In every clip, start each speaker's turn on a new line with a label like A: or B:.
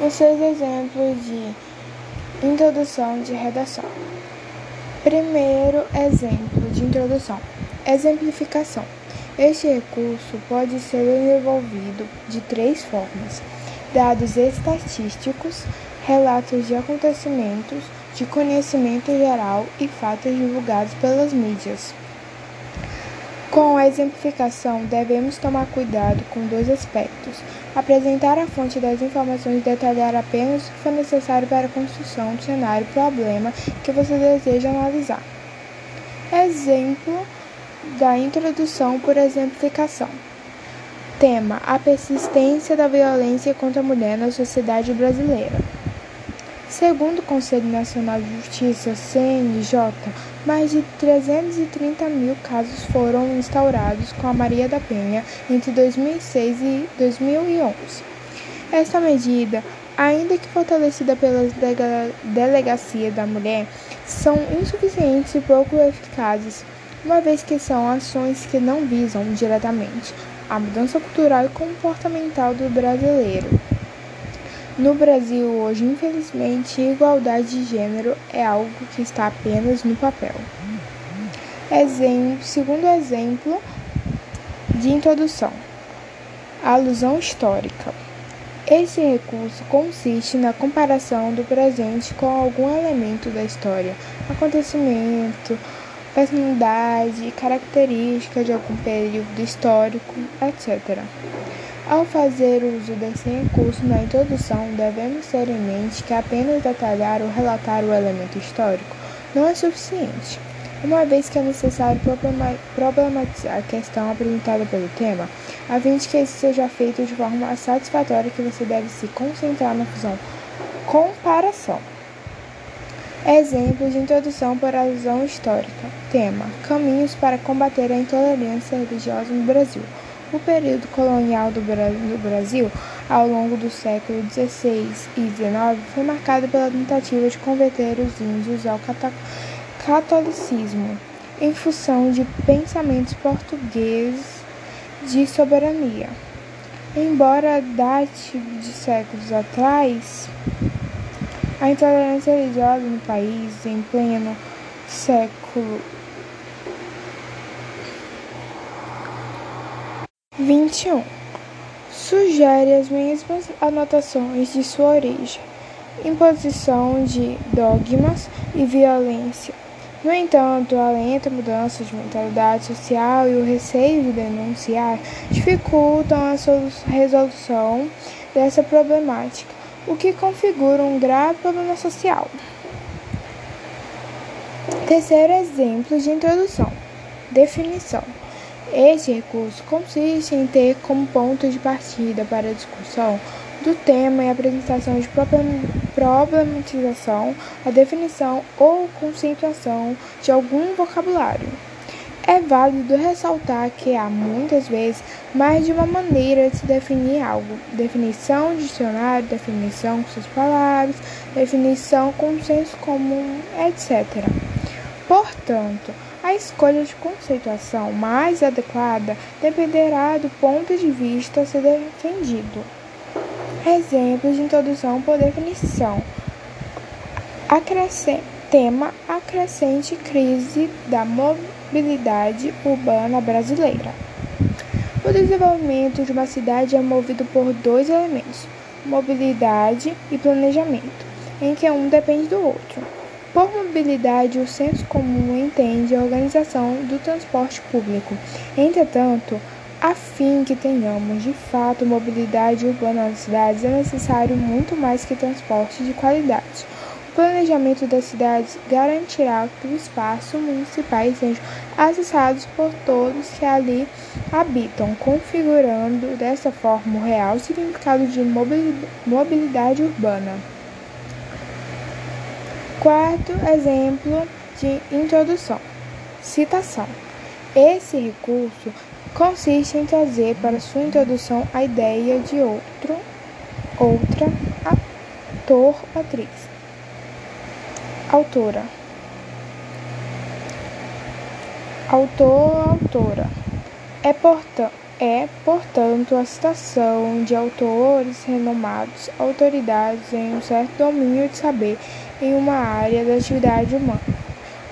A: os seus exemplos de introdução de redação. Primeiro exemplo de introdução: exemplificação. Este recurso pode ser desenvolvido de três formas: dados estatísticos, relatos de acontecimentos, de conhecimento geral e fatos divulgados pelas mídias. Com a exemplificação, devemos tomar cuidado com dois aspectos: apresentar a fonte das informações e detalhar apenas o que for necessário para a construção do cenário problema que você deseja analisar. Exemplo da introdução por exemplificação. Tema: A persistência da violência contra a mulher na sociedade brasileira. Segundo o Conselho Nacional de Justiça, CNJ, mais de 330 mil casos foram instaurados com a Maria da Penha entre 2006 e 2011. Esta medida, ainda que fortalecida pela Delegacia da Mulher, são insuficientes e pouco eficazes, uma vez que são ações que não visam diretamente a mudança cultural e comportamental do brasileiro. No Brasil hoje, infelizmente, igualdade de gênero é algo que está apenas no papel. Exemplo, segundo exemplo de introdução: alusão histórica. Esse recurso consiste na comparação do presente com algum elemento da história, acontecimento, personalidade, característica de algum período histórico, etc. Ao fazer uso desse recurso na introdução, devemos ter em mente que apenas detalhar ou relatar o elemento histórico não é suficiente, uma vez que é necessário problematizar a questão apresentada pelo tema, a fim de que isso seja feito de forma satisfatória que você deve se concentrar na função comparação. Exemplos de introdução por alusão histórica. Tema: Caminhos para combater a intolerância religiosa no Brasil. O período colonial do Brasil, ao longo do século XVI e XIX, foi marcado pela tentativa de converter os índios ao catolicismo, em função de pensamentos portugueses de soberania. Embora date de séculos atrás, a intolerância religiosa no país, em pleno século 21. Sugere as mesmas anotações de sua origem, imposição de dogmas e violência. No entanto, a lenta mudança de mentalidade social e o receio de denunciar dificultam a resolução dessa problemática, o que configura um grave problema social. Terceiro exemplo de introdução: definição. Este recurso consiste em ter como ponto de partida para a discussão do tema e apresentação de problematização, a definição ou conceituação de algum vocabulário. É válido ressaltar que há muitas vezes mais de uma maneira de se definir algo: definição, dicionário, definição com suas palavras, definição com senso comum, etc. Portanto, a escolha de conceituação mais adequada dependerá do ponto de vista a ser defendido. Exemplos de introdução por definição. tema a crescente crise da mobilidade urbana brasileira. O desenvolvimento de uma cidade é movido por dois elementos: mobilidade e planejamento, em que um depende do outro. Por mobilidade, o senso comum entende a organização do transporte público. Entretanto, a fim que tenhamos de fato mobilidade urbana nas cidades, é necessário muito mais que transporte de qualidade. O planejamento das cidades garantirá que os espaços municipais sejam acessados por todos que ali habitam, configurando dessa forma o real significado de mobilidade urbana. Quarto exemplo de introdução: citação. Esse recurso consiste em trazer para sua introdução a ideia de outro, outra, ator, atriz, autora, autor, autora. É, portanto, é, portanto, a citação de autores renomados, autoridades em um certo domínio de saber em uma área da atividade humana.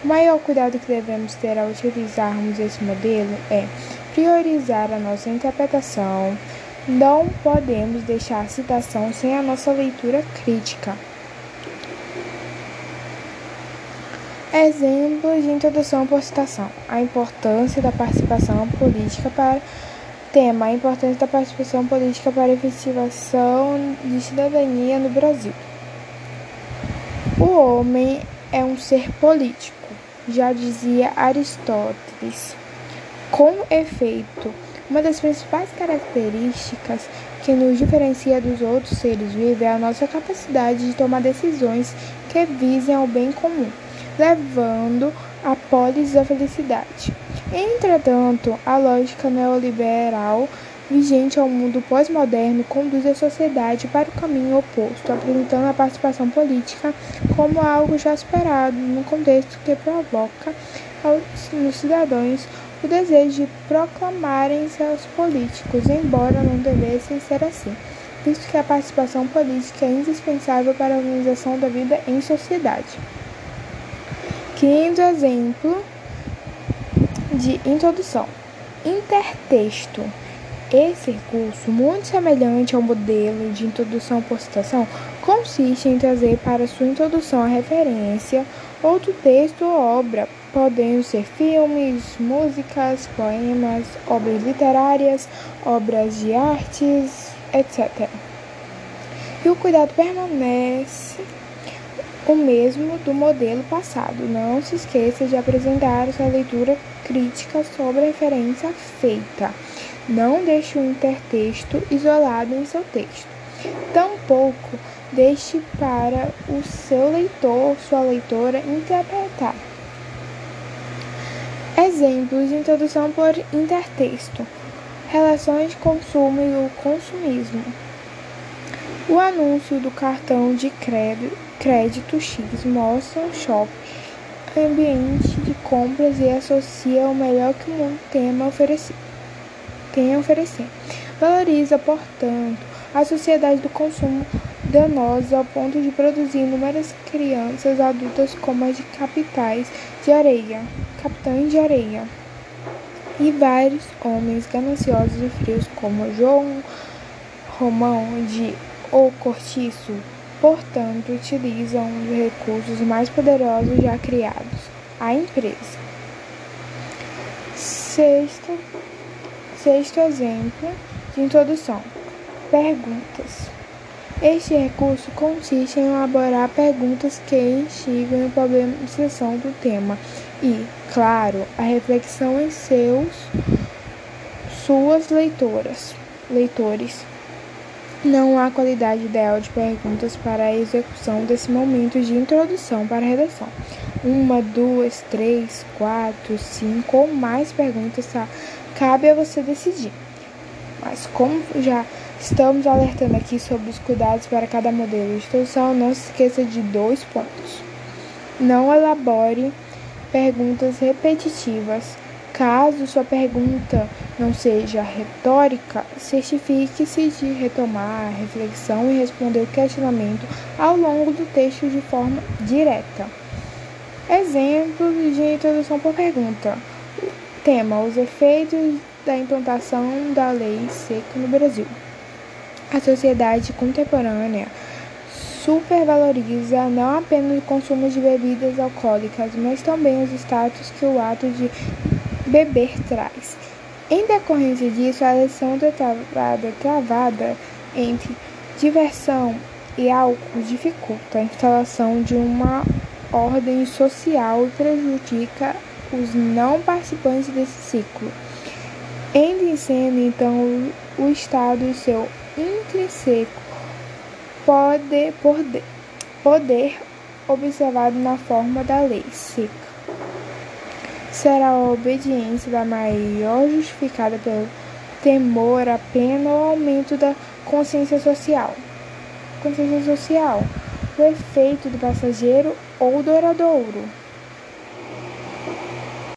A: O maior cuidado que devemos ter ao utilizarmos esse modelo é priorizar a nossa interpretação. Não podemos deixar a citação sem a nossa leitura crítica. Exemplos de introdução por citação: a importância da participação política para tema: a importância da participação política para a efetivação de cidadania no Brasil. O homem é um ser político já dizia Aristóteles. Com efeito, uma das principais características que nos diferencia dos outros seres vivos é a nossa capacidade de tomar decisões que visem ao bem comum, levando a polis da felicidade. Entretanto, a lógica neoliberal vigente ao mundo pós-moderno conduz a sociedade para o caminho oposto, apresentando a participação política como algo já esperado, num contexto que provoca nos cidadãos o desejo de proclamarem seus políticos, embora não devessem ser assim, visto que a participação política é indispensável para a organização da vida em sociedade. Quinto exemplo de introdução: intertexto. Esse recurso, muito semelhante ao modelo de introdução por citação, consiste em trazer para sua introdução a referência, outro texto ou obra, podendo ser filmes, músicas, poemas, obras literárias, obras de artes, etc. E o cuidado permanece o mesmo do modelo passado. Não se esqueça de apresentar sua leitura crítica sobre a referência feita. Não deixe o intertexto isolado em seu texto. Tampouco deixe para o seu leitor, sua leitora, interpretar. Exemplos de introdução por intertexto: relações consumo e o consumismo. O anúncio do cartão de crédito, crédito X mostra um shopping ambiente de compras e associa o melhor que o tema oferecido tem a oferecer. Valoriza, portanto, a sociedade do consumo danosa ao ponto de produzir inúmeras crianças adultas como as de capitais de areia, capitães de areia, e vários homens gananciosos e frios como João Romão de O Cortiço, portanto, utilizam os recursos mais poderosos já criados, a empresa. Sexto, Sexto exemplo de introdução: perguntas. Este recurso consiste em elaborar perguntas que instigam a problematização do tema e, claro, a reflexão em seus suas leitoras, leitores. Não há qualidade ideal de perguntas para a execução desse momento de introdução para a redação. Uma, duas, três, quatro, cinco ou mais perguntas Cabe a você decidir. Mas como já estamos alertando aqui sobre os cuidados para cada modelo de instrução, não se esqueça de dois pontos. Não elabore perguntas repetitivas. Caso sua pergunta não seja retórica, certifique-se de retomar a reflexão e responder o questionamento ao longo do texto de forma direta. Exemplo de introdução por pergunta. Tema: Os efeitos da implantação da lei seca no Brasil. A sociedade contemporânea supervaloriza não apenas o consumo de bebidas alcoólicas, mas também os status que o ato de beber traz. Em decorrência disso, a eleição travada, travada entre diversão e álcool dificulta a instalação de uma ordem social e prejudica os não participantes desse ciclo. Cena, então, o Estado e seu intrínseco poder, poder, poder observado na forma da lei seca. Será a obediência da maior justificada pelo temor à pena ou aumento da consciência social. Consciência social, o efeito do passageiro ou duradouro.